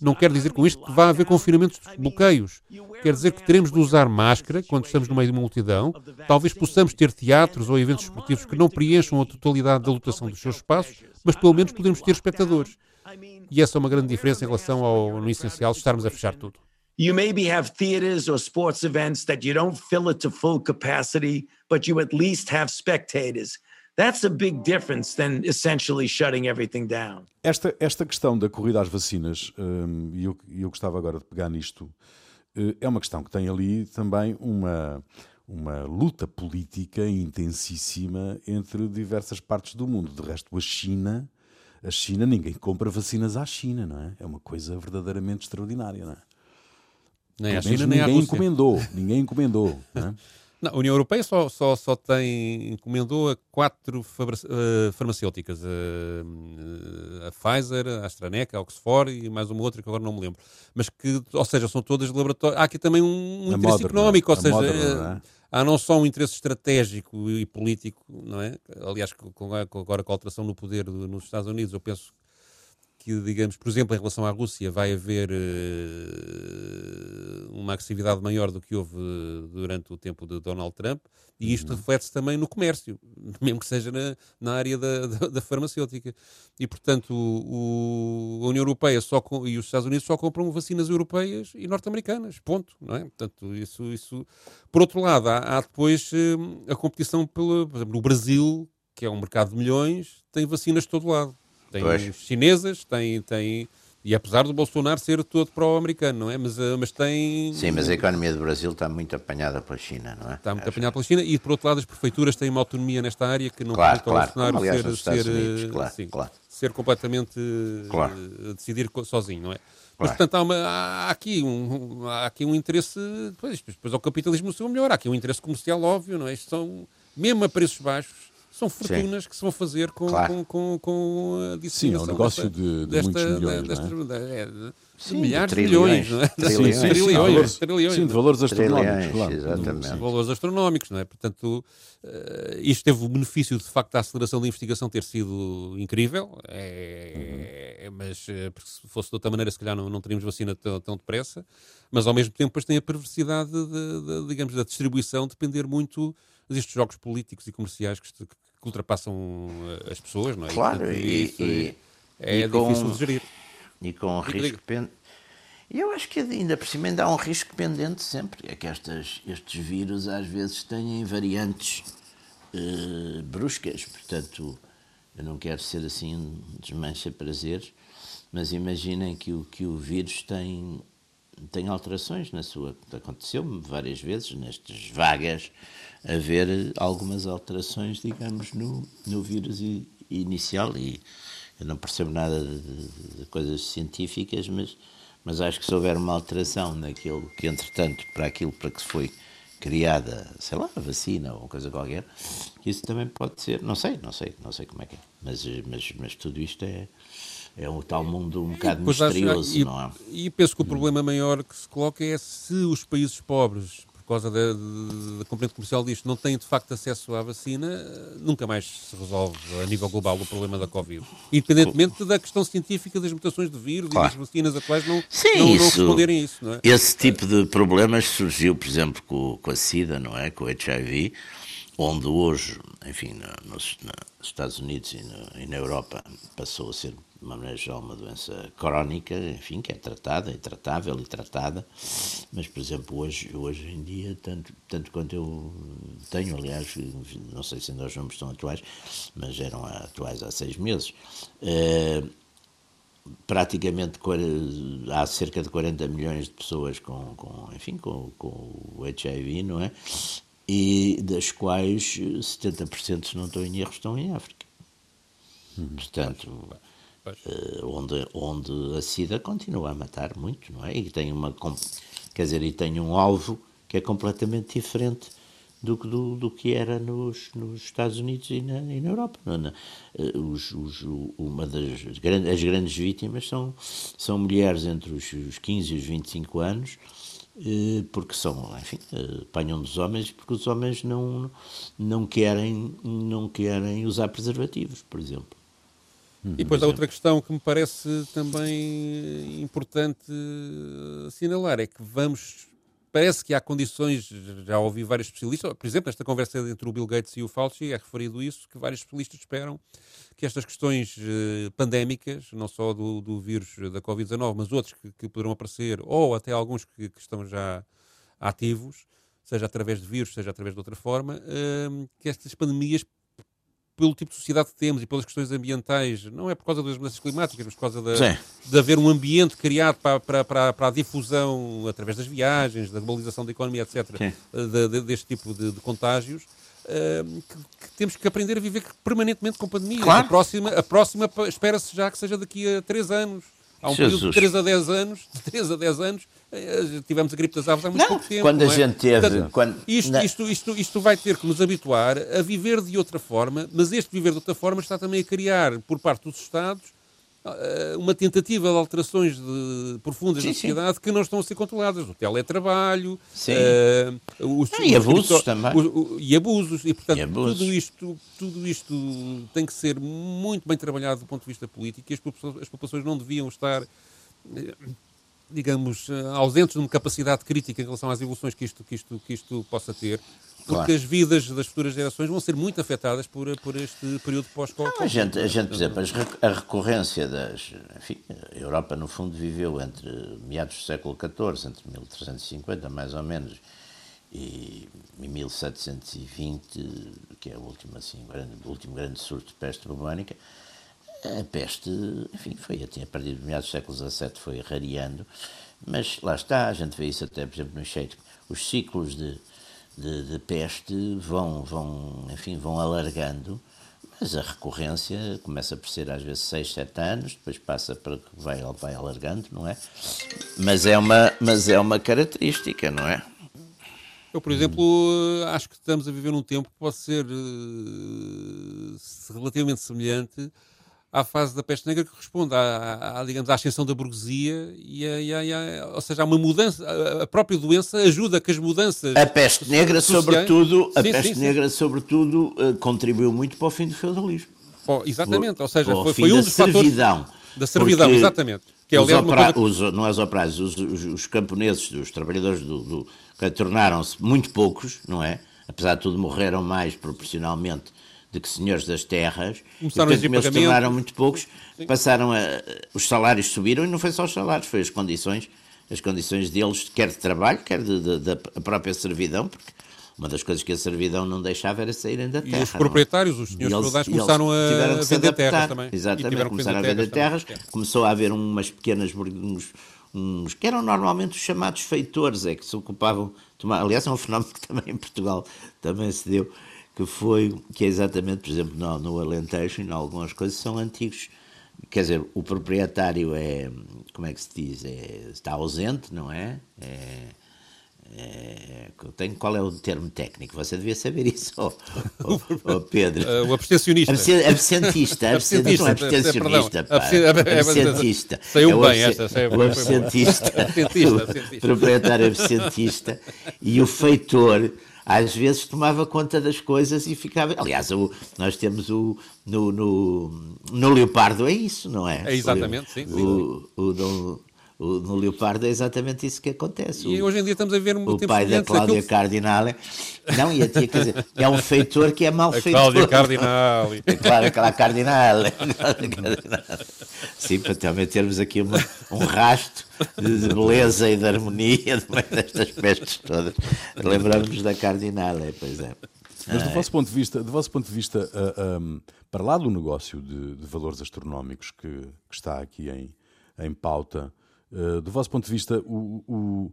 Speaker 3: Não quer dizer com isto que vá haver confinamentos de bloqueios. Quer dizer que teremos de usar máscara quando estamos no meio de uma multidão. Talvez possamos ter teatros ou eventos esportivos que não preencham a totalidade da lotação dos seus espaços, mas pelo menos podemos ter espectadores. E essa é uma grande diferença em relação ao, no essencial, estarmos a fechar tudo.
Speaker 5: You maybe have theaters or sports events that you don't fill it to full capacity, but you at least have spectators. That's a big difference than essentially shutting everything down.
Speaker 1: Esta, esta questão da corrida às vacinas, hum, e eu, eu gostava agora de pegar nisto, uh, é uma questão que tem ali também uma, uma luta política intensíssima entre diversas partes do mundo. De resto, a China, a China, ninguém compra vacinas à China, não é? É uma coisa verdadeiramente extraordinária, não é?
Speaker 3: Nem à China, nem à
Speaker 1: ninguém
Speaker 3: Rússia.
Speaker 1: encomendou, ninguém encomendou. não é?
Speaker 3: Não, a União Europeia só, só, só tem, encomendou a quatro eh, farmacêuticas, a, a Pfizer, a AstraZeneca, a Oxford e mais uma outra que agora não me lembro. Mas que, ou seja, são todas laboratórios. Há aqui também um, interesse
Speaker 1: Moderna,
Speaker 3: económico, ou seja,
Speaker 1: Moderna,
Speaker 3: eh,
Speaker 1: é?
Speaker 3: há não só um interesse estratégico e político, não é? Aliás, agora com a alteração no poder do- nos Estados Unidos, eu penso que, digamos, por exemplo, em relação à Rússia, vai haver eh, uma agressividade maior do que houve durante o tempo de Donald Trump, e isto
Speaker 1: Uhum.
Speaker 3: reflete-se também no comércio, mesmo que seja na, na área da, da, da farmacêutica. E, portanto, o- a União Europeia só com- e os Estados Unidos só compram vacinas europeias e norte-americanas, ponto. Não é? Portanto, isso, isso... Por outro lado, há, há depois eh, a competição, pelo, por exemplo, no Brasil, que é um mercado de milhões, tem vacinas de todo lado. Tem
Speaker 2: Pois.
Speaker 3: chinesas, tem, tem. E apesar do Bolsonaro ser todo pró-americano, não é? Mas, eh, mas tem.
Speaker 2: Sim, mas a economia do Brasil está muito apanhada pela China, não é?
Speaker 3: Está muito
Speaker 2: Acho.
Speaker 3: apanhado pela China e, por outro lado, as prefeituras têm uma autonomia nesta área que não
Speaker 2: Claro,
Speaker 3: permite ao
Speaker 2: claro.
Speaker 3: Bolsonaro
Speaker 2: aliás,
Speaker 3: ser, ser,
Speaker 2: Unidos,
Speaker 3: eh,
Speaker 2: claro,
Speaker 3: sim,
Speaker 2: claro.
Speaker 3: ser completamente eh,
Speaker 2: Claro.
Speaker 3: decidir co- sozinho, não é? Mas,
Speaker 2: Claro.
Speaker 3: portanto, há, uma- há aqui um, há aqui um interesse. Pois, depois ao capitalismo o seu melhor. Há aqui um interesse comercial óbvio, não é? Isto são, mesmo a preços baixos, são fortunas que se vão fazer com,
Speaker 2: Claro.
Speaker 3: com, com, com a
Speaker 1: Sim, é um negócio
Speaker 3: desta-
Speaker 1: de, de
Speaker 3: desta-
Speaker 1: muitos milhões,
Speaker 3: da-
Speaker 1: não é?
Speaker 3: da- é, de-
Speaker 2: Sim,
Speaker 3: de milhares de
Speaker 2: trilhões,
Speaker 3: milhões, não é?
Speaker 2: trilhões.
Speaker 3: Sim,
Speaker 2: Sim,
Speaker 3: trilhões,
Speaker 1: valores-
Speaker 3: trilhões.
Speaker 1: Sim, de valores astronómicos,
Speaker 2: Trilhões,
Speaker 1: claro.
Speaker 2: exatamente.
Speaker 1: Sim.
Speaker 3: valores astronómicos, não é? Portanto, eh, isto teve o benefício de facto da aceleração da investigação ter sido incrível, é, é- mas eh, porque se fosse de outra maneira, se calhar não, não teríamos vacina tão, tão depressa, mas ao mesmo tempo depois tem a perversidade, de, de- digamos, da distribuição depender muito destes jogos políticos e comerciais que, est- que ultrapassam eh, as pessoas, não é?
Speaker 2: Claro,
Speaker 3: portanto,
Speaker 2: e- e-
Speaker 3: é,
Speaker 2: e com-
Speaker 3: difícil de gerir.
Speaker 2: E com
Speaker 3: Diga,
Speaker 2: risco
Speaker 3: diga.
Speaker 2: pen... E eu acho que ainda por cima ainda há um risco pendente sempre. É que estas, estes vírus às vezes têm variantes eh, bruscas. Portanto, eu não quero ser assim um desmancha prazeres, mas imaginem que o, que o vírus tem, tem alterações na sua. Aconteceu-me várias vezes nestas vagas haver algumas alterações, digamos, no, no vírus inicial e eu não percebo nada de, de- coisas científicas, mas, mas acho que se houver uma alteração naquilo que, entretanto, para aquilo para que foi criada, sei lá, vacina ou coisa qualquer, isso também pode ser, não sei, não sei, não sei como é que é, mas, mas, mas tudo isto é, é um tal mundo um bocado
Speaker 3: Pois acho-
Speaker 2: misterioso,
Speaker 3: e,
Speaker 2: não é?
Speaker 3: E penso que o problema maior que se coloca é se os países pobres, por causa da, da- componente comercial disto, não têm de facto acesso à vacina, nunca mais se resolve a nível global o problema da Covid. Independentemente da questão científica das mutações de vírus
Speaker 2: Claro.
Speaker 3: e das vacinas atuais não,
Speaker 2: Sim,
Speaker 3: não, não
Speaker 2: isso-
Speaker 3: responderem a isso, não é?
Speaker 2: Esse tipo de problemas surgiu, por exemplo, com, com a SIDA, não é? Com o HIV, onde hoje, enfim, no- nos, nos Estados Unidos e, no- e na Europa passou a ser, de uma maneira geral, uma doença crónica, enfim, que é tratada, é tratável e tratada, mas, por exemplo, hoje, hoje em dia, tanto, tanto quanto eu tenho, aliás, não sei se ainda os números estão atuais, mas eram atuais há seis meses, eh, praticamente há cerca de 40 milhões de pessoas com, com enfim, com, com o HIV, não é? E das quais eh, 70%, se não estou em erro, estão em África. Portanto, Eh, onde, onde a SIDA continua a matar muito, não é? E tem uma, quer dizer, e tem um alvo que é completamente diferente do, do, do que era nos, nos Estados Unidos e na, e na Europa. é? Na- eh, os- os- uma das grandes, as grandes vítimas são, são mulheres entre os, os 15 e os 25 anos eh, porque são, enfim, apanham dos homens porque os homens não, não, querem, não querem usar preservativos, por exemplo.
Speaker 3: E depois há outra questão que me parece também importante assinalar, é que vamos parece que há condições, já ouvi vários especialistas, por exemplo, esta conversa entre o Bill Gates e o Fauci é referido isso, que vários especialistas esperam que estas questões eh, pandémicas, não só do, do vírus da Covid-19, mas outros que, que, poderão aparecer, ou até alguns que, que, estão já ativos, seja através de vírus, seja através de outra forma, eh, que estas pandemias pelo tipo de sociedade que temos e pelas questões ambientais, não é por causa das mudanças climáticas, mas por causa da, de haver um ambiente criado para, para, para, para, a difusão através das viagens, da globalização da economia, etc., de, de, deste tipo de, de contágios. Uh, que, que, temos que aprender a viver permanentemente com pandemia.
Speaker 2: Claro.
Speaker 3: A próxima, a próxima espera-se já que seja daqui a 3 anos. Há um Jesus. período de 3 a 10 anos, de 3 a 10 anos, eh, tivemos a gripe das aves há muito
Speaker 2: não,
Speaker 3: pouco tempo.
Speaker 2: Quando a é? gente teve. Portanto, quando...
Speaker 3: isto, isto, isto, isto vai ter que nos habituar a viver de outra forma, mas este viver de outra forma está também a criar, por parte dos Estados, uma tentativa de alterações de, profundas sim, na sociedade sim. que não estão a ser controladas. O teletrabalho,
Speaker 2: uh, os, e os abusos também.
Speaker 3: e abusos. E, portanto, e abusos. Tudo, isto, tudo isto tem que ser muito bem trabalhado do ponto de vista político e as populações, as populações não deviam estar digamos, eh, ausentes de uma capacidade crítica em relação às evoluções que isto, que isto, que isto possa ter, porque claro. as vidas das futuras gerações vão ser muito afetadas por, por este período pós-Covid.
Speaker 2: A gente, a gente, por exemplo, a recorrência das. Enfim, a Europa, no fundo, viveu entre meados do século XIV, entre 1350, mais ou menos, e 1720, que é o último, assim, grande, o último grande surto de peste bubónica a peste, enfim, foi até a partir de meados do século XVII foi rareando, mas lá está, a gente vê isso até, por exemplo, no Sheik, os ciclos de, de, de, peste vão, vão, enfim, vão alargando, mas a recorrência começa por ser às vezes 6, 7 anos, depois passa para que vai, vai alargando, não é? Mas é uma, mas é uma característica, não é?
Speaker 3: Eu, por exemplo, acho que estamos a viver num tempo que pode ser uh, relativamente semelhante à fase da peste negra que corresponde à, à, digamos, à ascensão da burguesia e, a, e, a, e a, ou seja, há uma mudança, a, própria doença ajuda que as mudanças
Speaker 2: a peste negra sociais... sobretudo a sim, peste sim, negra sim. sobretudo uh, contribuiu muito para o fim do feudalismo
Speaker 3: oh, exatamente, ou seja, foi, foi um dos servidão, fatores da servidão, exatamente
Speaker 2: que é os opera, coisa... os, não é os operários, os, os, os camponeses, os trabalhadores do, do que tornaram-se muito poucos, não é? Apesar de tudo morreram mais proporcionalmente de que senhores das terras, Começaram e, portanto, eles tornaram muito poucos, Sim. passaram a, os salários subiram e não foi só os salários, foi as condições, as condições deles, quer de trabalho, quer da própria servidão, porque uma das coisas que a servidão não deixava era saírem da terra. E
Speaker 3: os é? proprietários, os senhores feudais, começaram a vender terras também.
Speaker 2: Exatamente, começaram a vender terras, terras, começou a haver umas pequenas, uns, uns, que eram normalmente os chamados feitores, é que se ocupavam, aliás é um fenómeno que também em Portugal também se deu, que foi, que é exatamente, por exemplo, no, no Alentejo, em algumas coisas são antigos. Quer dizer, o proprietário é, como é que se diz, é, está ausente, não é? é é, tenho, qual é o termo técnico? Você devia saber isso, oh, oh, oh Pedro.
Speaker 3: Uh, o abstencionista.
Speaker 2: absentista. Absentista. Não é abstencionista. Absentista.
Speaker 3: Saiu bem esta.
Speaker 2: O absentista. O proprietário absentista e o feitor às vezes tomava conta das coisas e ficava. Aliás, o, nós temos o. No, no, no Leopardo é isso, não é?
Speaker 3: É exatamente, o, sim. sim.
Speaker 2: O, o, o, o, no Leopardo é exatamente isso que acontece.
Speaker 3: E o, hoje em dia estamos a ver um
Speaker 2: O pai da Cláudia daquilo... Cardinale. Não, e a tia, quer dizer, é um feitor que é mal a feitor.
Speaker 3: Cláudia Cardinale.
Speaker 2: É claro, aquela Cardinale. Sim, para também termos aqui uma, um rasto de beleza e de harmonia no meio destas pestes todas. Lembramos da Cardinale, pois é.
Speaker 1: Mas do vosso ponto de vista, do vosso ponto de vista uh, ah, um, para lá do negócio de, de valores astronómicos que, que, está aqui em, em pauta, uh, do vosso ponto de vista, o, o,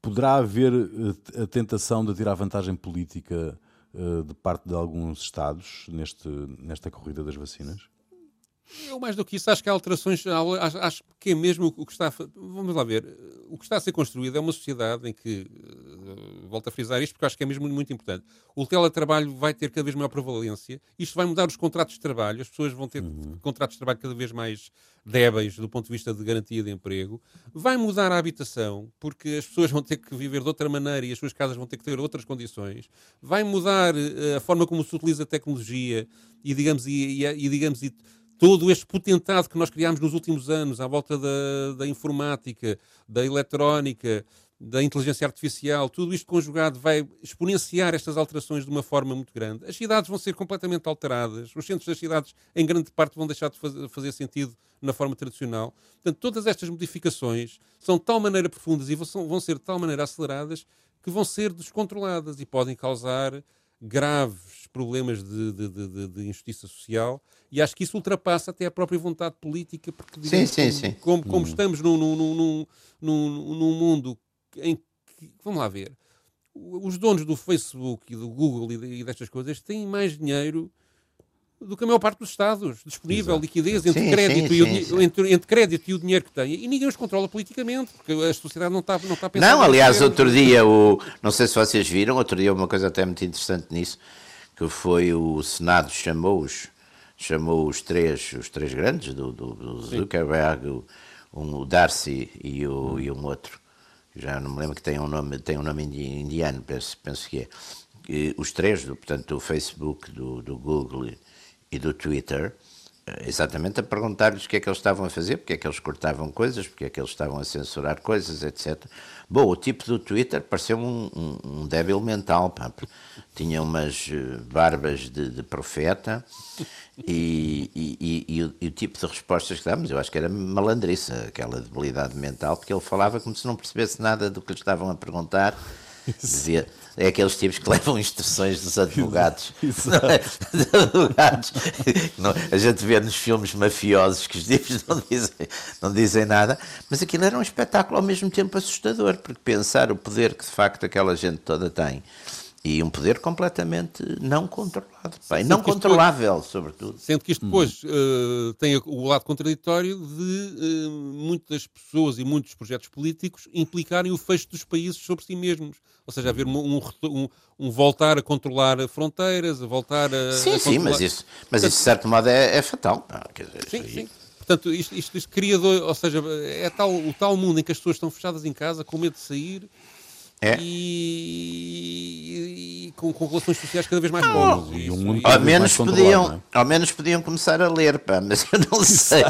Speaker 1: poderá haver eh, a tentação de tirar vantagem política uh, de parte de alguns Estados neste, nesta corrida das vacinas?
Speaker 3: Eu, mais do que isso, acho que há alterações. Acho, acho que é mesmo o que está. Vamos lá ver. O que está a ser construído é uma sociedade em que volto a frisar isto porque acho que é mesmo muito importante. O teletrabalho vai ter cada vez maior prevalência, isto vai mudar os contratos de trabalho, as pessoas vão ter uhum. contratos de trabalho cada vez mais débeis do ponto de vista de garantia de emprego, vai mudar a habitação, porque as pessoas vão ter que viver de outra maneira e as suas casas vão ter que ter outras condições, vai mudar uh, a forma como se utiliza a tecnologia e, digamos, e, e, e digamos, e, todo este potentado que nós criámos nos últimos anos à volta da, da informática, da eletrónica, da inteligência artificial, tudo isto conjugado vai exponenciar estas alterações de uma forma muito grande. As cidades vão ser completamente alteradas, os centros das cidades, em grande parte, vão deixar de fazer sentido na forma tradicional. Portanto, todas estas modificações são de tal maneira profundas e vão ser de tal maneira aceleradas que vão ser descontroladas e podem causar graves problemas de, de, de, de, injustiça social e acho que isso ultrapassa até a própria vontade política porque
Speaker 2: digamos, sim, sim,
Speaker 3: como, como, uhum. estamos num, num, num, num, num mundo em que, vamos lá ver, os donos do Facebook e do Google e destas coisas têm mais dinheiro do que a maior parte dos Estados, disponível, Exato. liquidez entre, sim, crédito sim, e sim, o, entre, entre, crédito e o dinheiro que têm, e ninguém os controla politicamente, porque a sociedade não está, não está a pensar.
Speaker 2: Não, aliás, outro dia, o, não sei se vocês viram, outro dia uma coisa até muito interessante nisso, que foi o Senado chamou-os, chamou os três, os três grandes, do, do, do Zuckerberg, o, um, o Darcy e, o, e um outro, já não me lembro que tem um nome, tem um nome indiano, penso, penso que é. E os três, do, portanto, do Facebook, do, do Google e do Twitter, exatamente a perguntar-lhes o que é que eles estavam a fazer, porque é que eles cortavam coisas, porque é que eles estavam a censurar coisas, etc. Bom, o tipo do Twitter pareceu um, um, um débil mental, pá. tinha umas eh, barbas de, de profeta e, e, e, e, o, e, o, tipo de respostas que dávamos, eu acho que era malandriça, aquela debilidade mental, porque ele falava como se não percebesse nada do que lhe estavam a perguntar, dizia é aqueles tipos que levam instruções dos advogados. Advogados. Não, a gente vê nos filmes mafiosos que os tipos não dizem, não dizem nada, mas aquilo era um espetáculo ao mesmo tempo assustador, porque pensar o poder que de facto aquela gente toda tem e um poder completamente não controlado, bem, não controlável, depois, sobretudo.
Speaker 3: Sendo que isto depois hum. uh, tem o lado contraditório de uh, muitas pessoas e muitos projetos políticos implicarem o fecho dos países sobre si mesmos. Ou seja, haver um, um, um voltar a controlar fronteiras, a voltar a.
Speaker 2: Sim,
Speaker 3: a
Speaker 2: sim, mas isso, mas isso de certo modo é, é fatal.
Speaker 3: Dizer, sim, sim. Portanto, isto, isto, isto cria, ou seja, é tal, o tal mundo em que as pessoas estão fechadas em casa com medo de sair é. E, e, com, com, relações sociais cada vez mais.
Speaker 2: E, um ao, menos podiam, é? ao menos podiam começar a ler, pá, mas eu não sei.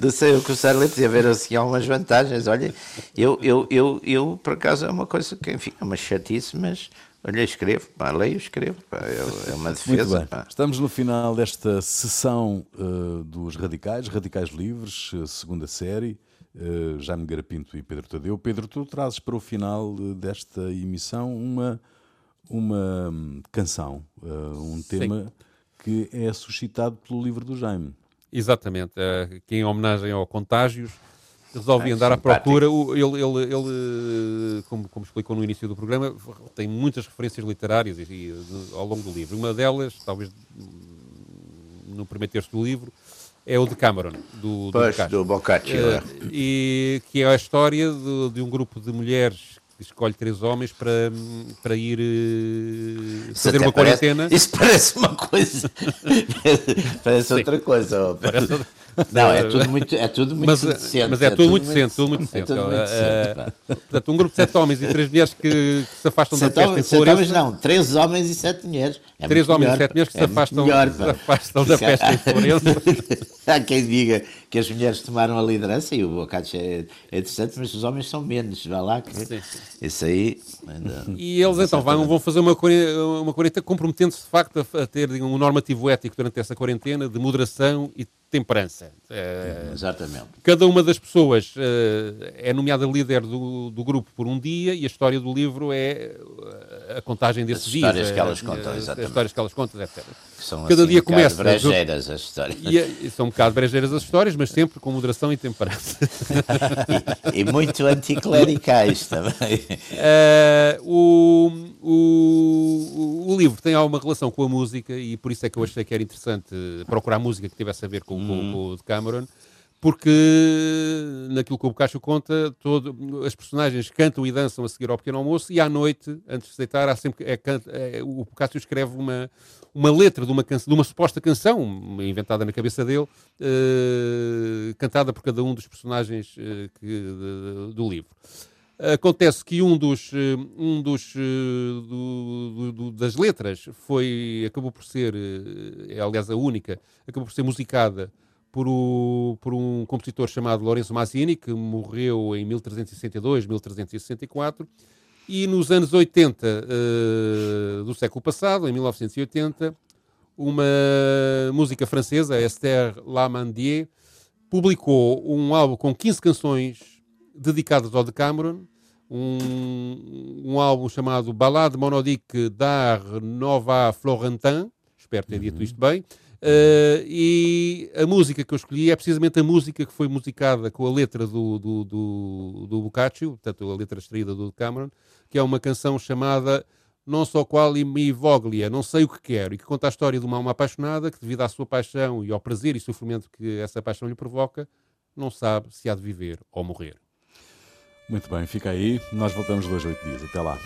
Speaker 2: não sei, eu começar a ler, podia haver assim algumas vantagens. Olha, eu, eu, eu, eu, por acaso, é uma coisa que, enfim, é uma chatice, mas olha, escrevo, pá, leio, escrevo, pá, é, é uma defesa.
Speaker 1: Estamos no final desta sessão uh, dos Radicais, Radicais Livres, uh, segunda série uh, Jaime Garapinto e Pedro Tadeu. Pedro, tu trazes para o final eh, desta emissão uma, uma hum, canção, uh, um tema Sim. que é suscitado pelo livro do Jaime.
Speaker 3: Exatamente, uh, que em homenagem ao Contágios resolvi é, andar simpático. à procura. Ele, ele, ele como, como, explicou no início do programa, tem muitas referências literárias e, e, ao longo do livro. Uma delas, talvez no primeiro terço do livro, é o de Cameron, do,
Speaker 2: do pois, Boccaccio. Do Boccaccio uh, é.
Speaker 3: E que é a história de, de um grupo de mulheres que escolhe três homens para, para ir uh, fazer uma
Speaker 2: parece,
Speaker 3: quarentena.
Speaker 2: Isso parece uma coisa. parece outra coisa. Parece, não, é tudo muito, é tudo muito
Speaker 3: mas, decente. Mas é, é tudo, tudo, muito decente, tudo muito decente. É tudo muito decente portanto, um grupo de sete homens e três mulheres que, que se afastam sete da peste
Speaker 2: em Florença. não, três homens e sete mulheres.
Speaker 3: É três homens melhor. e sete mulheres que é se afastam, melhor, se afastam da peste em Florença.
Speaker 2: Há quem diga que as mulheres tomaram a liderança e o Boccaccio é, é interessante, mas os homens são menos. Vá lá, que sim, sim. isso aí.
Speaker 3: E eles então vão, vão fazer uma, uma quarentena comprometendo-se de facto a, a ter um normativo ético durante essa quarentena de moderação e temperança.
Speaker 2: É, Exatamente.
Speaker 3: Cada uma das pessoas uh, é nomeada líder do, do grupo por um dia e a história do livro é eh, a contagem desses
Speaker 2: as
Speaker 3: dias.
Speaker 2: Histórias que elas contam,
Speaker 3: exatamente. As histórias que elas contam, etc.
Speaker 2: são Cada assim, dia um começa. brejeiras as histórias.
Speaker 3: E, e, são um bocado brejeiras as histórias, mas sempre com moderação e temperança.
Speaker 2: e, e, muito anticlericais também.
Speaker 3: Uh, o, o, o, livro tem alguma relação com a música e por isso é que eu achei que era interessante procurar música que tivesse a ver com, com, com o de Cameron porque naquilo que o Boccaccio conta, todo, as personagens cantam e dançam a seguir ao pequeno almoço e à noite, antes de deitar, há sempre, é, é, o Boccaccio escreve uma, uma letra de uma, canção, de uma suposta canção inventada na cabeça dele, uh, cantada por cada um dos personagens uh, que, de, do livro. Acontece que um dos, eh, um dos do, do, das letras foi, acabou por ser, é aliás a única, acabou por ser musicada por, o, por um compositor chamado Lorenzo Mazzini, que morreu em 1362, 1364, e nos anos 80 uh, do século passado, em 1980, uma música francesa, Esther Lamandier, publicou um álbum com 15 canções dedicadas ao Decameron, um, um álbum chamado Ballade monodique d'art Nova Florentin, espero ter dito isto bem, Uh, e a música que eu escolhi é precisamente a música que foi musicada com a letra do, do, do, do Boccaccio, portanto, a letra extraída do Cameron, que é uma canção chamada Non so quali mi voglia, não sei o que quero, e que conta a história de uma alma apaixonada que, devido à sua paixão e ao prazer e sofrimento que essa paixão lhe provoca, não sabe se há de viver ou morrer.
Speaker 1: Muito bem, fica aí. Nós voltamos dois, oito dias. Até lá.